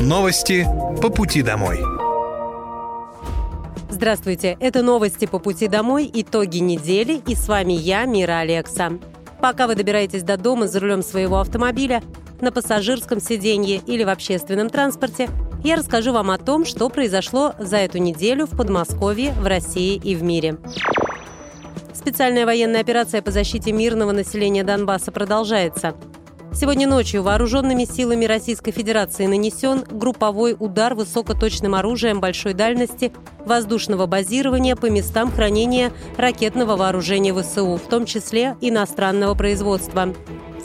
Новости по пути домой. Здравствуйте, это новости по пути домой, итоги недели, и с вами я, Мира Алекса. Пока вы добираетесь до дома за рулем своего автомобиля, на пассажирском сиденье или в общественном транспорте, я расскажу вам о том, что произошло за эту неделю в Подмосковье, в России и в мире. Специальная военная операция по защите мирного населения Донбасса продолжается – Сегодня ночью вооруженными силами Российской Федерации нанесен групповой удар высокоточным оружием большой дальности воздушного базирования по местам хранения ракетного вооружения ВСУ, в том числе иностранного производства.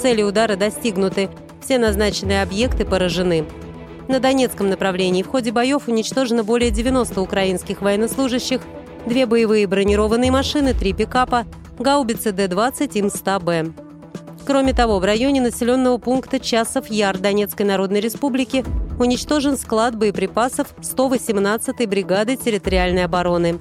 Цели удара достигнуты. Все назначенные объекты поражены. На Донецком направлении в ходе боев уничтожено более 90 украинских военнослужащих, две боевые бронированные машины, три пикапа, гаубицы Д-20 Им-100Б. Кроме того, в районе населенного пункта Часов Яр Донецкой Народной Республики уничтожен склад боеприпасов 118-й бригады территориальной обороны.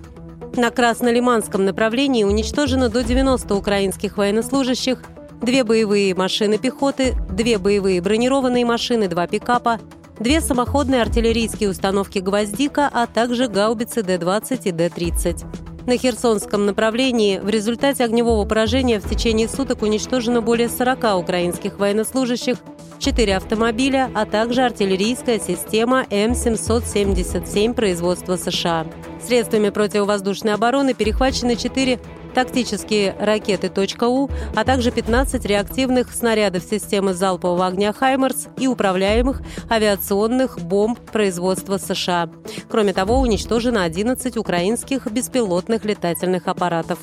На Краснолиманском направлении уничтожено до 90 украинских военнослужащих, две боевые машины пехоты, две боевые бронированные машины, два пикапа, две самоходные артиллерийские установки «Гвоздика», а также гаубицы Д-20 и Д-30. На Херсонском направлении в результате огневого поражения в течение суток уничтожено более 40 украинских военнослужащих, 4 автомобиля, а также артиллерийская система М777 производства США. Средствами противовоздушной обороны перехвачены 4 тактические ракеты «У», а также 15 реактивных снарядов системы залпового огня «Хаймерс» и управляемых авиационных бомб производства США. Кроме того, уничтожено 11 украинских беспилотных летательных аппаратов.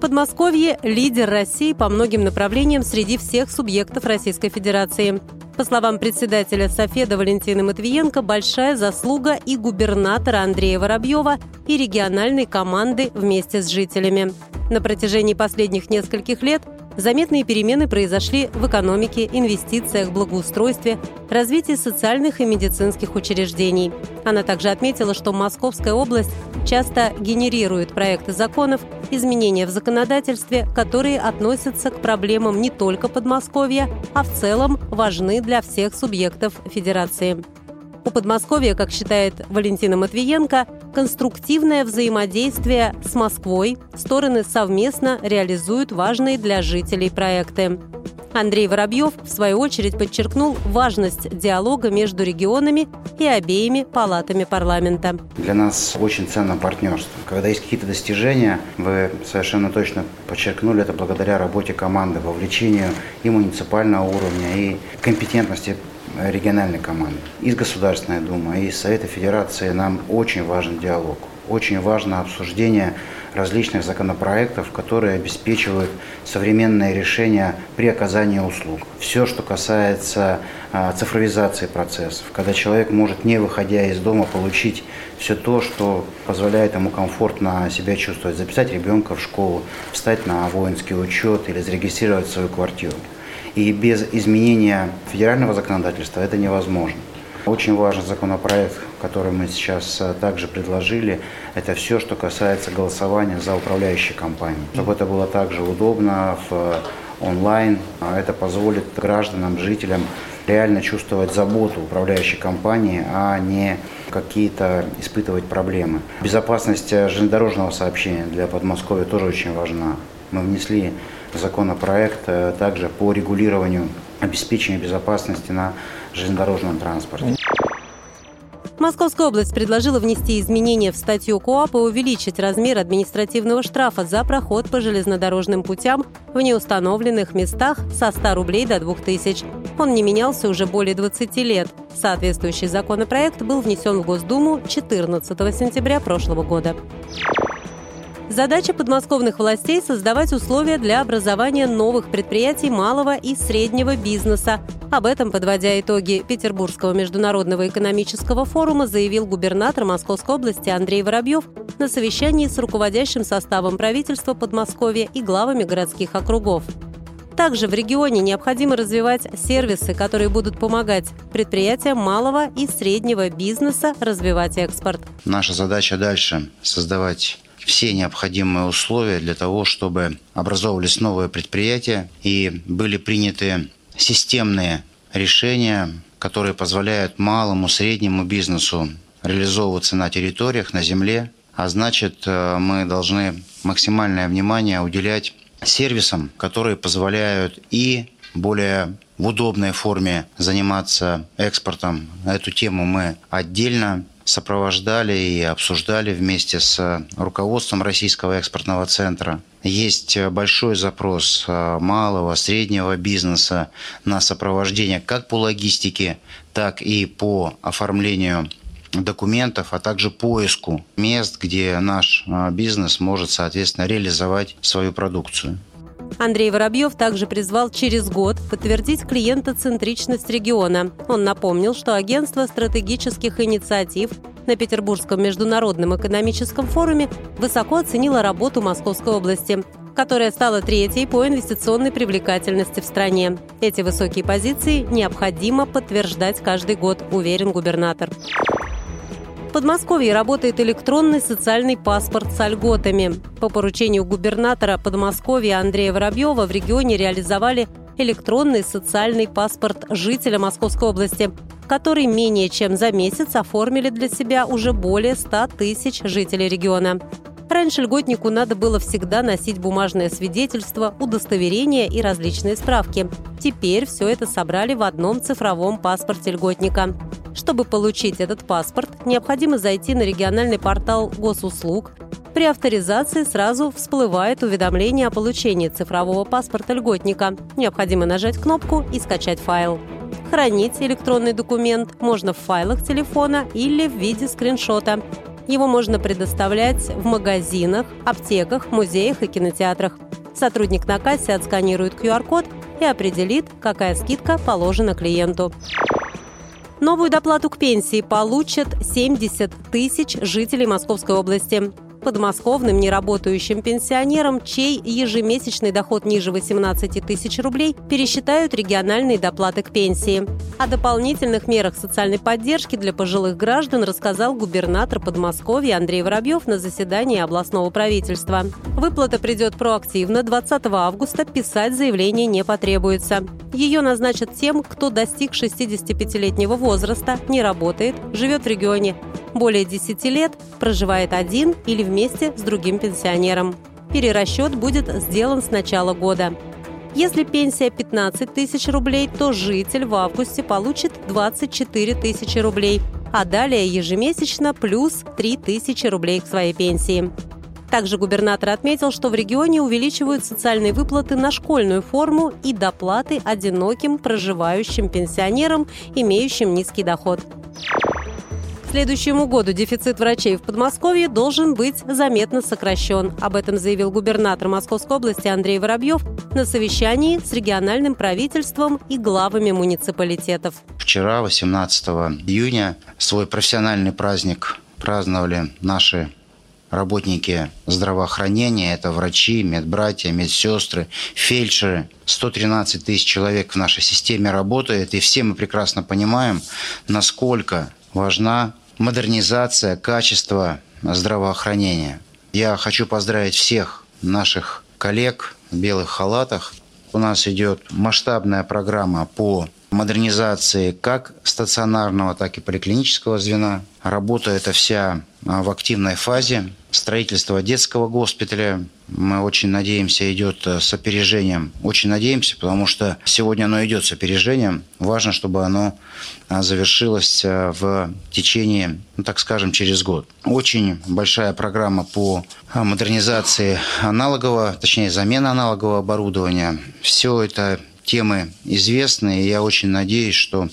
Подмосковье – лидер России по многим направлениям среди всех субъектов Российской Федерации. По словам председателя Софеда Валентины Матвиенко, большая заслуга и губернатора Андрея Воробьева, и региональной команды вместе с жителями. На протяжении последних нескольких лет Заметные перемены произошли в экономике, инвестициях, благоустройстве, развитии социальных и медицинских учреждений. Она также отметила, что Московская область часто генерирует проекты законов, изменения в законодательстве, которые относятся к проблемам не только Подмосковья, а в целом важны для всех субъектов Федерации. У Подмосковья, как считает Валентина Матвиенко, конструктивное взаимодействие с Москвой, стороны совместно реализуют важные для жителей проекты. Андрей Воробьев, в свою очередь, подчеркнул важность диалога между регионами и обеими палатами парламента. Для нас очень ценно партнерство. Когда есть какие-то достижения, вы совершенно точно подчеркнули это благодаря работе команды, вовлечению и муниципального уровня, и компетентности региональной команды. Из Государственной Думы, из Совета Федерации нам очень важен диалог. Очень важно обсуждение различных законопроектов, которые обеспечивают современные решения при оказании услуг. Все, что касается а, цифровизации процессов, когда человек может, не выходя из дома, получить все то, что позволяет ему комфортно себя чувствовать, записать ребенка в школу, встать на воинский учет или зарегистрировать свою квартиру. И без изменения федерального законодательства это невозможно. Очень важный законопроект, который мы сейчас э, также предложили, это все, что касается голосования за управляющие компании. Чтобы это было также удобно в э, онлайн, а это позволит гражданам, жителям реально чувствовать заботу управляющей компании, а не какие-то испытывать проблемы. Безопасность э, железнодорожного сообщения для Подмосковья тоже очень важна. Мы внесли законопроект э, также по регулированию обеспечения безопасности на железнодорожном транспорте. Московская область предложила внести изменения в статью КОАП и увеличить размер административного штрафа за проход по железнодорожным путям в неустановленных местах со 100 рублей до 2000. Он не менялся уже более 20 лет. Соответствующий законопроект был внесен в Госдуму 14 сентября прошлого года. Задача подмосковных властей – создавать условия для образования новых предприятий малого и среднего бизнеса. Об этом, подводя итоги Петербургского международного экономического форума, заявил губернатор Московской области Андрей Воробьев на совещании с руководящим составом правительства Подмосковья и главами городских округов. Также в регионе необходимо развивать сервисы, которые будут помогать предприятиям малого и среднего бизнеса развивать экспорт. Наша задача дальше – создавать все необходимые условия для того, чтобы образовывались новые предприятия и были приняты системные решения которые позволяют малому, среднему бизнесу реализовываться на территориях, на земле. А значит, э, мы должны максимальное внимание уделять сервисам, которые позволяют и более в удобной форме заниматься экспортом. Эту тему мы отдельно сопровождали и обсуждали вместе с руководством Российского экспортного центра. Есть большой запрос э, малого, среднего бизнеса на сопровождение как по логистике, так и по оформлению документов, а также поиску мест, где наш э, бизнес может, соответственно, реализовать свою продукцию. Андрей Воробьев также призвал через год подтвердить клиентоцентричность региона. Он напомнил, что агентство стратегических инициатив на Петербургском международном экономическом форуме высоко оценило работу Московской области, которая стала третьей по инвестиционной привлекательности в стране. Эти высокие позиции необходимо подтверждать каждый год, уверен губернатор. В Подмосковье работает электронный социальный паспорт с льготами. По поручению губернатора Подмосковья Андрея Воробьева в регионе реализовали электронный социальный паспорт жителя Московской области, который менее чем за месяц оформили для себя уже более 100 тысяч жителей региона. Раньше льготнику надо было всегда носить бумажное свидетельство, удостоверение и различные справки. Теперь все это собрали в одном цифровом паспорте льготника. Чтобы получить этот паспорт, необходимо зайти на региональный портал госуслуг. При авторизации сразу всплывает уведомление о получении цифрового паспорта льготника. Необходимо нажать кнопку и скачать файл. Хранить электронный документ можно в файлах телефона или в виде скриншота. Его можно предоставлять в магазинах, аптеках, музеях и кинотеатрах. Сотрудник на кассе отсканирует QR-код и определит, какая скидка положена клиенту. Новую доплату к пенсии получат 70 тысяч жителей Московской области подмосковным неработающим пенсионерам, чей ежемесячный доход ниже 18 тысяч рублей, пересчитают региональные доплаты к пенсии. О дополнительных мерах социальной поддержки для пожилых граждан рассказал губернатор Подмосковья Андрей Воробьев на заседании областного правительства. Выплата придет проактивно. 20 августа писать заявление не потребуется. Ее назначат тем, кто достиг 65-летнего возраста, не работает, живет в регионе более 10 лет, проживает один или вместе с другим пенсионером. Перерасчет будет сделан с начала года. Если пенсия 15 тысяч рублей, то житель в августе получит 24 тысячи рублей, а далее ежемесячно плюс 3 тысячи рублей к своей пенсии. Также губернатор отметил, что в регионе увеличивают социальные выплаты на школьную форму и доплаты одиноким проживающим пенсионерам, имеющим низкий доход следующему году дефицит врачей в Подмосковье должен быть заметно сокращен. Об этом заявил губернатор Московской области Андрей Воробьев на совещании с региональным правительством и главами муниципалитетов. Вчера, 18 июня, свой профессиональный праздник праздновали наши работники здравоохранения, это врачи, медбратья, медсестры, фельдшеры. 113 тысяч человек в нашей системе работает, и все мы прекрасно понимаем, насколько важна модернизация качества здравоохранения. Я хочу поздравить всех наших коллег в белых халатах. У нас идет масштабная программа по модернизации как стационарного, так и поликлинического звена. Работа эта вся а, в активной фазе. Строительство детского госпиталя, мы очень надеемся, идет э, с опережением. Очень надеемся, потому что сегодня оно идет с опережением. Важно, чтобы оно а, завершилось э, в течение, ну, так скажем, через год. Очень большая программа по а, модернизации аналогового, точнее, замена аналогового оборудования. Все это темы известны, и я очень надеюсь, что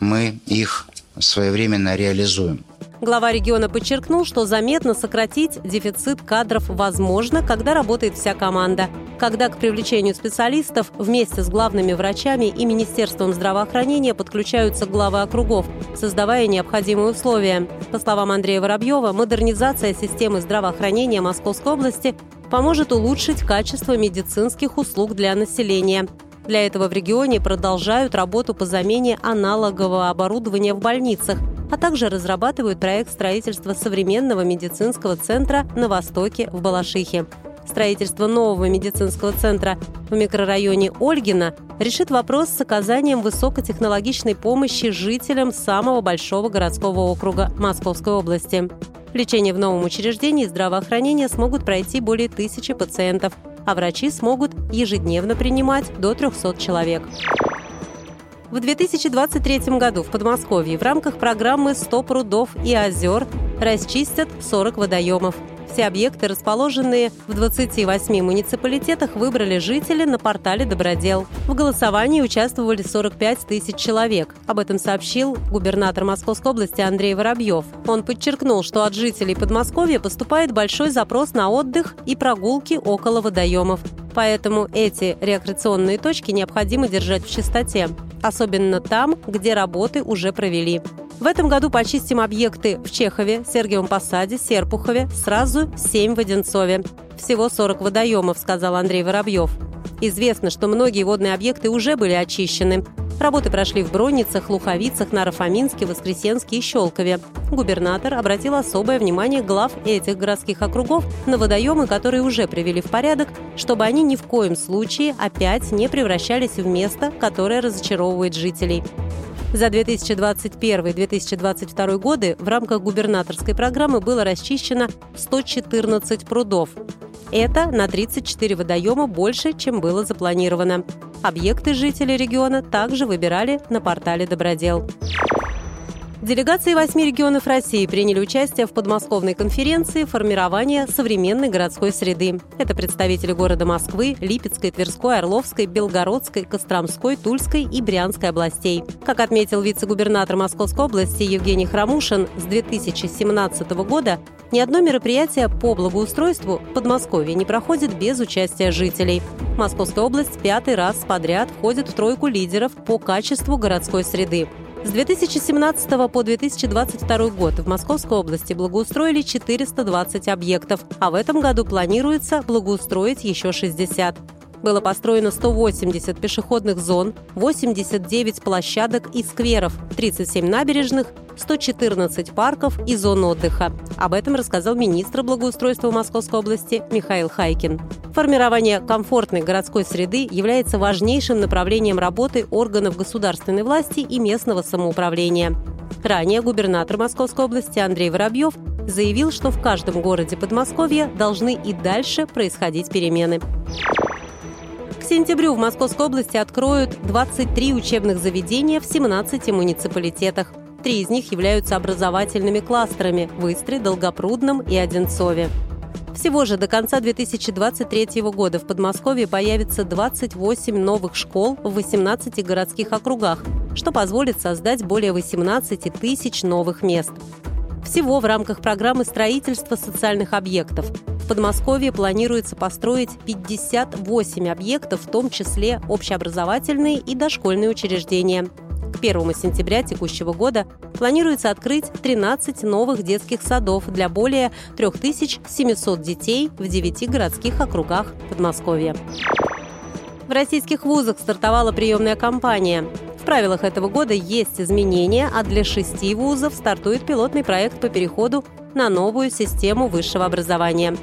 мы их своевременно реализуем. Глава региона подчеркнул, что заметно сократить дефицит кадров возможно, когда работает вся команда. Когда к привлечению специалистов вместе с главными врачами и Министерством здравоохранения подключаются главы округов, создавая необходимые условия. По словам Андрея Воробьева, модернизация системы здравоохранения Московской области поможет улучшить качество медицинских услуг для населения. Для этого в регионе продолжают работу по замене аналогового оборудования в больницах, а также разрабатывают проект строительства современного медицинского центра на Востоке в Балашихе. Строительство нового медицинского центра в микрорайоне Ольгина решит вопрос с оказанием высокотехнологичной помощи жителям самого большого городского округа Московской области. Лечение в новом учреждении здравоохранения смогут пройти более тысячи пациентов, а врачи смогут ежедневно принимать до 300 человек. В 2023 году в Подмосковье в рамках программы «100 прудов и озер» расчистят 40 водоемов – все объекты, расположенные в 28 муниципалитетах, выбрали жители на портале «Добродел». В голосовании участвовали 45 тысяч человек. Об этом сообщил губернатор Московской области Андрей Воробьев. Он подчеркнул, что от жителей Подмосковья поступает большой запрос на отдых и прогулки около водоемов. Поэтому эти рекреационные точки необходимо держать в чистоте, особенно там, где работы уже провели. В этом году почистим объекты в Чехове, Сергиевом Посаде, Серпухове, сразу 7 в Одинцове. Всего 40 водоемов, сказал Андрей Воробьев. Известно, что многие водные объекты уже были очищены. Работы прошли в Бронницах, Луховицах, Нарофоминске, Воскресенске и Щелкове. Губернатор обратил особое внимание глав этих городских округов на водоемы, которые уже привели в порядок, чтобы они ни в коем случае опять не превращались в место, которое разочаровывает жителей. За 2021-2022 годы в рамках губернаторской программы было расчищено 114 прудов. Это на 34 водоема больше, чем было запланировано. Объекты жители региона также выбирали на портале «Добродел». Делегации восьми регионов России приняли участие в подмосковной конференции формирования современной городской среды». Это представители города Москвы, Липецкой, Тверской, Орловской, Белгородской, Костромской, Тульской и Брянской областей. Как отметил вице-губернатор Московской области Евгений Храмушин, с 2017 года ни одно мероприятие по благоустройству в Подмосковье не проходит без участия жителей. Московская область пятый раз подряд входит в тройку лидеров по качеству городской среды. С 2017 по 2022 год в Московской области благоустроили 420 объектов, а в этом году планируется благоустроить еще 60. Было построено 180 пешеходных зон, 89 площадок и скверов, 37 набережных, 114 парков и зон отдыха. Об этом рассказал министр благоустройства Московской области Михаил Хайкин. Формирование комфортной городской среды является важнейшим направлением работы органов государственной власти и местного самоуправления. Ранее губернатор Московской области Андрей Воробьев заявил, что в каждом городе Подмосковья должны и дальше происходить перемены. К сентябрю в Московской области откроют 23 учебных заведения в 17 муниципалитетах. Три из них являются образовательными кластерами – в Долгопрудном и Одинцове. Всего же до конца 2023 года в Подмосковье появится 28 новых школ в 18 городских округах, что позволит создать более 18 тысяч новых мест. Всего в рамках программы строительства социальных объектов в Подмосковье планируется построить 58 объектов, в том числе общеобразовательные и дошкольные учреждения – к 1 сентября текущего года планируется открыть 13 новых детских садов для более 3700 детей в 9 городских округах Подмосковья. В российских вузах стартовала приемная кампания. В правилах этого года есть изменения, а для шести вузов стартует пилотный проект по переходу на новую систему высшего образования.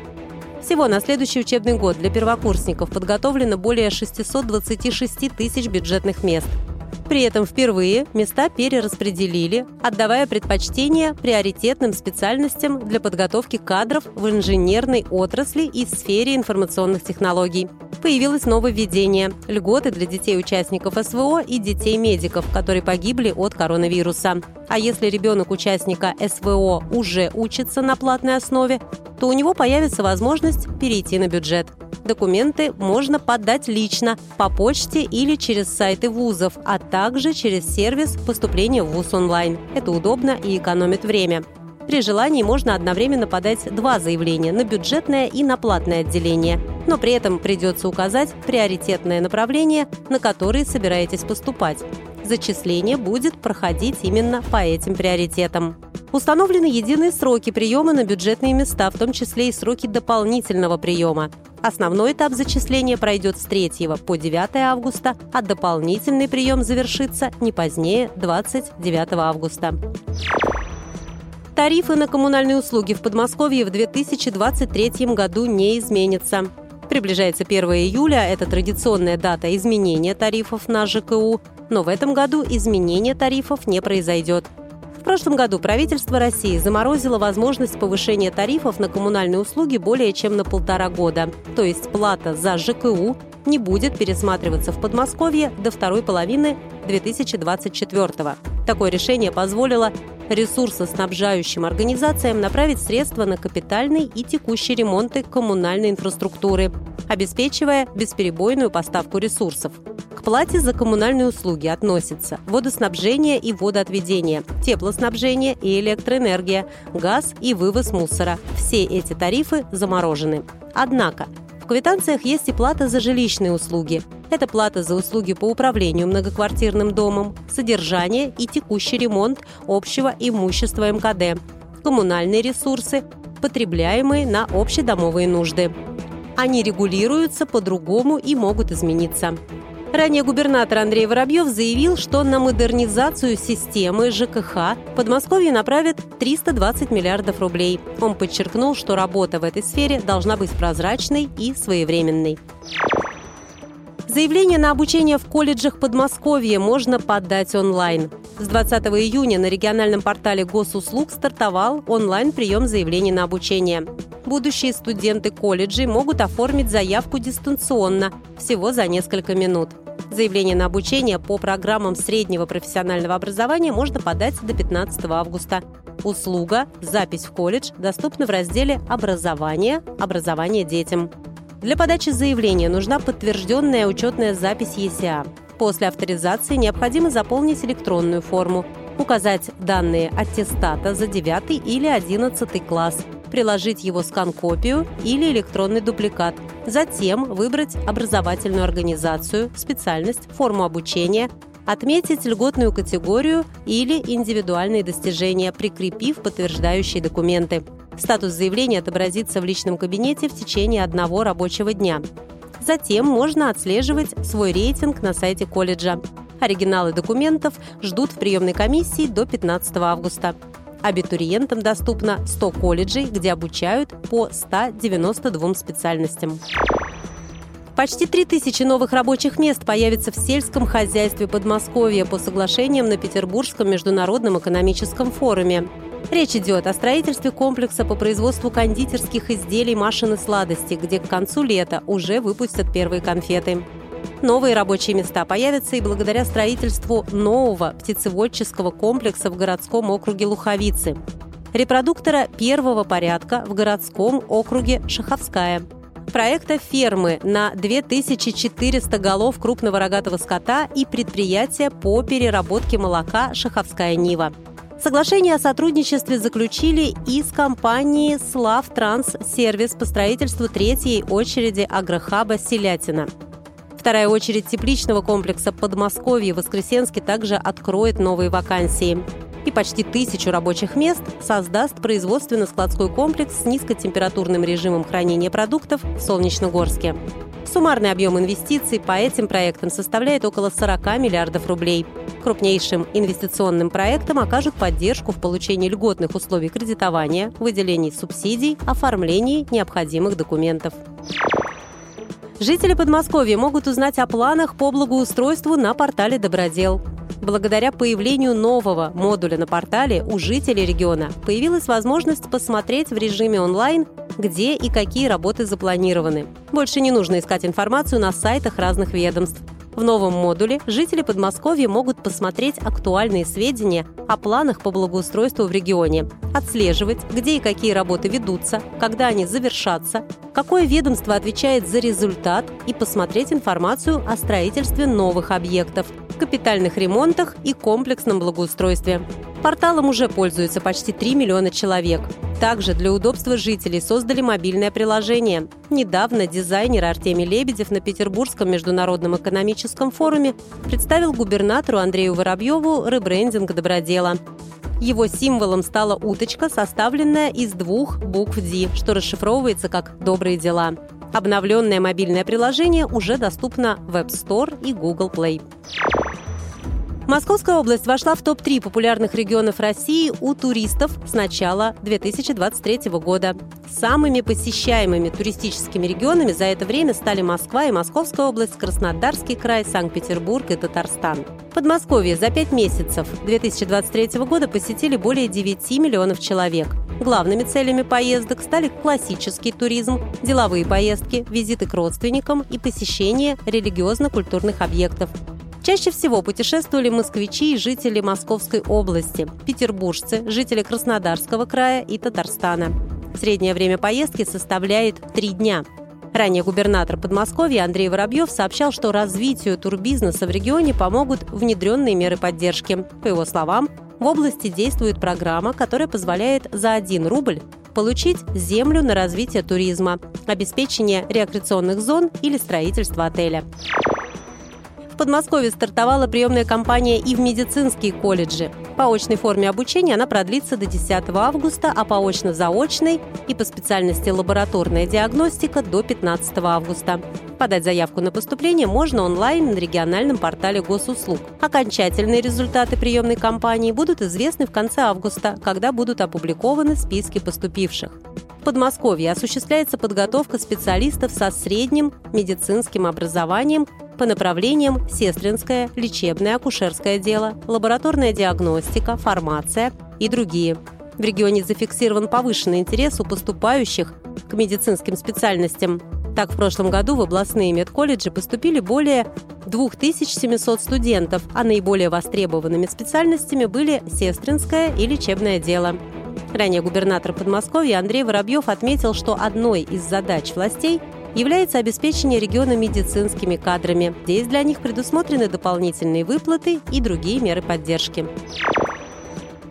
Всего на следующий учебный год для первокурсников подготовлено более 626 тысяч бюджетных мест – при этом впервые места перераспределили, отдавая предпочтение приоритетным специальностям для подготовки кадров в инженерной отрасли и сфере информационных технологий. Появилось нововведение – льготы для детей-участников СВО и детей-медиков, которые погибли от коронавируса. А если ребенок участника СВО уже учится на платной основе, то у него появится возможность перейти на бюджет. Документы можно подать лично, по почте или через сайты вузов, а также через сервис поступления в ВУЗ онлайн. Это удобно и экономит время. При желании можно одновременно подать два заявления на бюджетное и на платное отделение, но при этом придется указать приоритетное направление, на которое собираетесь поступать. Зачисление будет проходить именно по этим приоритетам. Установлены единые сроки приема на бюджетные места, в том числе и сроки дополнительного приема. Основной этап зачисления пройдет с 3 по 9 августа, а дополнительный прием завершится не позднее 29 августа. Тарифы на коммунальные услуги в Подмосковье в 2023 году не изменятся. Приближается 1 июля, это традиционная дата изменения тарифов на ЖКУ, но в этом году изменения тарифов не произойдет. В прошлом году правительство России заморозило возможность повышения тарифов на коммунальные услуги более чем на полтора года. То есть плата за ЖКУ не будет пересматриваться в Подмосковье до второй половины 2024 года. Такое решение позволило ресурсоснабжающим организациям направить средства на капитальный и текущий ремонты коммунальной инфраструктуры, обеспечивая бесперебойную поставку ресурсов. К плате за коммунальные услуги относятся водоснабжение и водоотведение, теплоснабжение и электроэнергия, газ и вывоз мусора. Все эти тарифы заморожены. Однако квитанциях есть и плата за жилищные услуги. Это плата за услуги по управлению многоквартирным домом, содержание и текущий ремонт общего имущества МКД, коммунальные ресурсы, потребляемые на общедомовые нужды. Они регулируются по-другому и могут измениться. Ранее губернатор Андрей Воробьев заявил, что на модернизацию системы ЖКХ Подмосковье направит 320 миллиардов рублей. Он подчеркнул, что работа в этой сфере должна быть прозрачной и своевременной. Заявление на обучение в колледжах Подмосковья можно подать онлайн. С 20 июня на региональном портале госуслуг стартовал онлайн-прием заявлений на обучение. Будущие студенты колледжей могут оформить заявку дистанционно, всего за несколько минут. Заявление на обучение по программам среднего профессионального образования можно подать до 15 августа. Услуга «Запись в колледж» доступна в разделе «Образование. Образование детям». Для подачи заявления нужна подтвержденная учетная запись ЕСИА. После авторизации необходимо заполнить электронную форму, указать данные аттестата за 9 или 11 класс, приложить его скан-копию или электронный дубликат. Затем выбрать образовательную организацию, специальность, форму обучения, отметить льготную категорию или индивидуальные достижения, прикрепив подтверждающие документы. Статус заявления отобразится в личном кабинете в течение одного рабочего дня. Затем можно отслеживать свой рейтинг на сайте колледжа. Оригиналы документов ждут в приемной комиссии до 15 августа. Абитуриентам доступно 100 колледжей, где обучают по 192 специальностям. Почти 3000 новых рабочих мест появится в сельском хозяйстве Подмосковья по соглашениям на Петербургском международном экономическом форуме. Речь идет о строительстве комплекса по производству кондитерских изделий, машин и сладостей, где к концу лета уже выпустят первые конфеты. Новые рабочие места появятся и благодаря строительству нового птицеводческого комплекса в городском округе Луховицы, репродуктора первого порядка в городском округе Шаховская, проекта фермы на 2400 голов крупного рогатого скота и предприятия по переработке молока «Шаховская Нива». Соглашение о сотрудничестве заключили и с компанией «Слав Транс Сервис» по строительству третьей очереди агрохаба «Селятина». Вторая очередь тепличного комплекса Подмосковье Воскресенске также откроет новые вакансии. И почти тысячу рабочих мест создаст производственно-складской комплекс с низкотемпературным режимом хранения продуктов в Солнечногорске. Суммарный объем инвестиций по этим проектам составляет около 40 миллиардов рублей. Крупнейшим инвестиционным проектам окажут поддержку в получении льготных условий кредитования, выделении субсидий, оформлении необходимых документов. Жители Подмосковья могут узнать о планах по благоустройству на портале «Добродел». Благодаря появлению нового модуля на портале у жителей региона появилась возможность посмотреть в режиме онлайн, где и какие работы запланированы. Больше не нужно искать информацию на сайтах разных ведомств. В новом модуле жители Подмосковья могут посмотреть актуальные сведения о планах по благоустройству в регионе, отслеживать, где и какие работы ведутся, когда они завершатся, какое ведомство отвечает за результат и посмотреть информацию о строительстве новых объектов, капитальных ремонтах и комплексном благоустройстве. Порталом уже пользуются почти 3 миллиона человек. Также для удобства жителей создали мобильное приложение. Недавно дизайнер Артемий Лебедев на Петербургском международном экономическом форуме представил губернатору Андрею Воробьеву ребрендинг добродела. Его символом стала уточка, составленная из двух букв «Ди», что расшифровывается как «добрые дела». Обновленное мобильное приложение уже доступно в App Store и Google Play. Московская область вошла в топ-3 популярных регионов России у туристов с начала 2023 года. Самыми посещаемыми туристическими регионами за это время стали Москва и Московская область, Краснодарский край, Санкт-Петербург и Татарстан. Подмосковье за пять месяцев 2023 года посетили более 9 миллионов человек. Главными целями поездок стали классический туризм, деловые поездки, визиты к родственникам и посещение религиозно-культурных объектов. Чаще всего путешествовали москвичи и жители Московской области, петербуржцы, жители Краснодарского края и Татарстана. Среднее время поездки составляет три дня. Ранее губернатор Подмосковья Андрей Воробьев сообщал, что развитию турбизнеса в регионе помогут внедренные меры поддержки. По его словам, в области действует программа, которая позволяет за 1 рубль получить землю на развитие туризма, обеспечение рекреационных зон или строительство отеля. Подмосковье стартовала приемная кампания и в медицинские колледжи. По очной форме обучения она продлится до 10 августа, а по очно-заочной и по специальности лабораторная диагностика до 15 августа. Подать заявку на поступление можно онлайн на региональном портале госуслуг. Окончательные результаты приемной кампании будут известны в конце августа, когда будут опубликованы списки поступивших. В Подмосковье осуществляется подготовка специалистов со средним медицинским образованием по направлениям сестринское, лечебное, акушерское дело, лабораторная диагностика, фармация и другие. В регионе зафиксирован повышенный интерес у поступающих к медицинским специальностям. Так, в прошлом году в областные медколледжи поступили более 2700 студентов, а наиболее востребованными специальностями были сестринское и лечебное дело. Ранее губернатор Подмосковья Андрей Воробьев отметил, что одной из задач властей является обеспечение региона медицинскими кадрами. Здесь для них предусмотрены дополнительные выплаты и другие меры поддержки.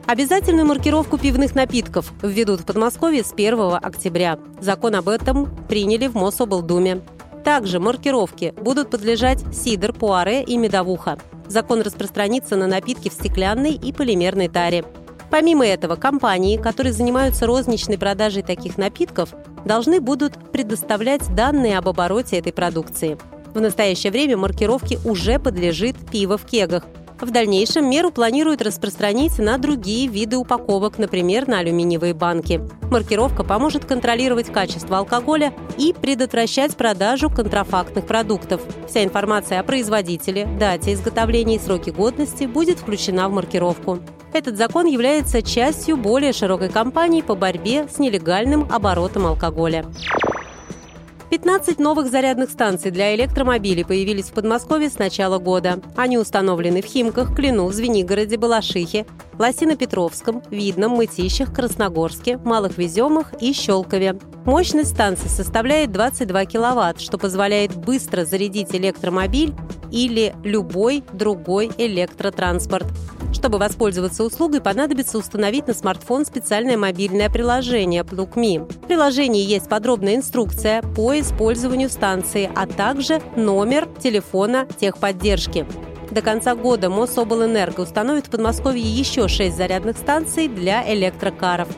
Обязательную маркировку пивных напитков введут в Подмосковье с 1 октября. Закон об этом приняли в Мособлдуме. Также маркировки будут подлежать сидр, пуаре и медовуха. Закон распространится на напитки в стеклянной и полимерной таре. Помимо этого, компании, которые занимаются розничной продажей таких напитков, должны будут предоставлять данные об обороте этой продукции. В настоящее время маркировке уже подлежит пиво в кегах. В дальнейшем меру планируют распространить на другие виды упаковок, например, на алюминиевые банки. Маркировка поможет контролировать качество алкоголя и предотвращать продажу контрафактных продуктов. Вся информация о производителе, дате изготовления и сроке годности будет включена в маркировку. Этот закон является частью более широкой кампании по борьбе с нелегальным оборотом алкоголя. 15 новых зарядных станций для электромобилей появились в Подмосковье с начала года. Они установлены в Химках, Клину, Звенигороде, Балашихе, Лосино-Петровском, Видном, Мытищах, Красногорске, Малых Веземах и Щелкове. Мощность станции составляет 22 киловатт, что позволяет быстро зарядить электромобиль или любой другой электротранспорт. Чтобы воспользоваться услугой, понадобится установить на смартфон специальное мобильное приложение PlugMe. В приложении есть подробная инструкция по использованию станции, а также номер телефона техподдержки. До конца года Мособлэнерго установит в Подмосковье еще шесть зарядных станций для электрокаров.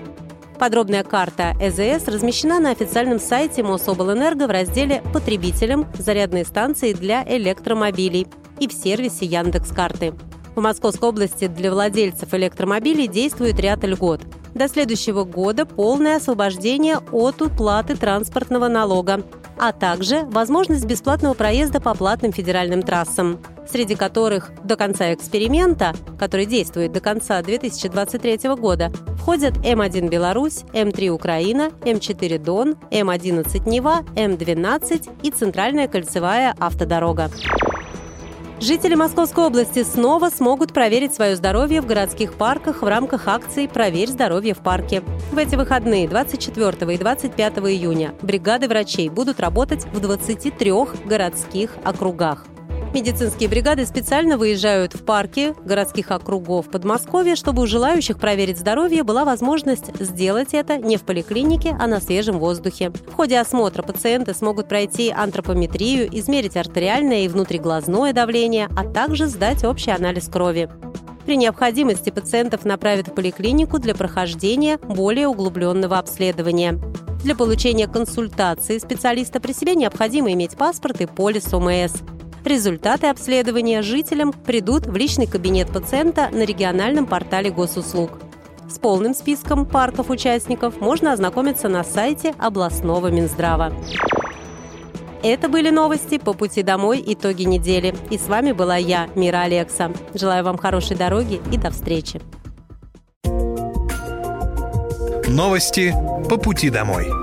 Подробная карта ЭЗС размещена на официальном сайте Мособлэнерго в разделе «Потребителям. Зарядные станции для электромобилей» и в сервисе Яндекс.Карты. В Московской области для владельцев электромобилей действует ряд льгот. До следующего года полное освобождение от уплаты транспортного налога, а также возможность бесплатного проезда по платным федеральным трассам, среди которых до конца эксперимента, который действует до конца 2023 года, входят М1 Беларусь, М3 Украина, М4 Дон, М11 Нева, М12 и Центральная кольцевая автодорога. Жители Московской области снова смогут проверить свое здоровье в городских парках в рамках акции «Проверь здоровье в парке». В эти выходные 24 и 25 июня бригады врачей будут работать в 23 городских округах. Медицинские бригады специально выезжают в парки городских округов Подмосковья, чтобы у желающих проверить здоровье была возможность сделать это не в поликлинике, а на свежем воздухе. В ходе осмотра пациенты смогут пройти антропометрию, измерить артериальное и внутриглазное давление, а также сдать общий анализ крови. При необходимости пациентов направят в поликлинику для прохождения более углубленного обследования. Для получения консультации специалиста при себе необходимо иметь паспорт и полис ОМС. Результаты обследования жителям придут в личный кабинет пациента на региональном портале госуслуг. С полным списком парков участников можно ознакомиться на сайте областного Минздрава. Это были новости по пути домой итоги недели. И с вами была я, Мира Алекса. Желаю вам хорошей дороги и до встречи. Новости по пути домой.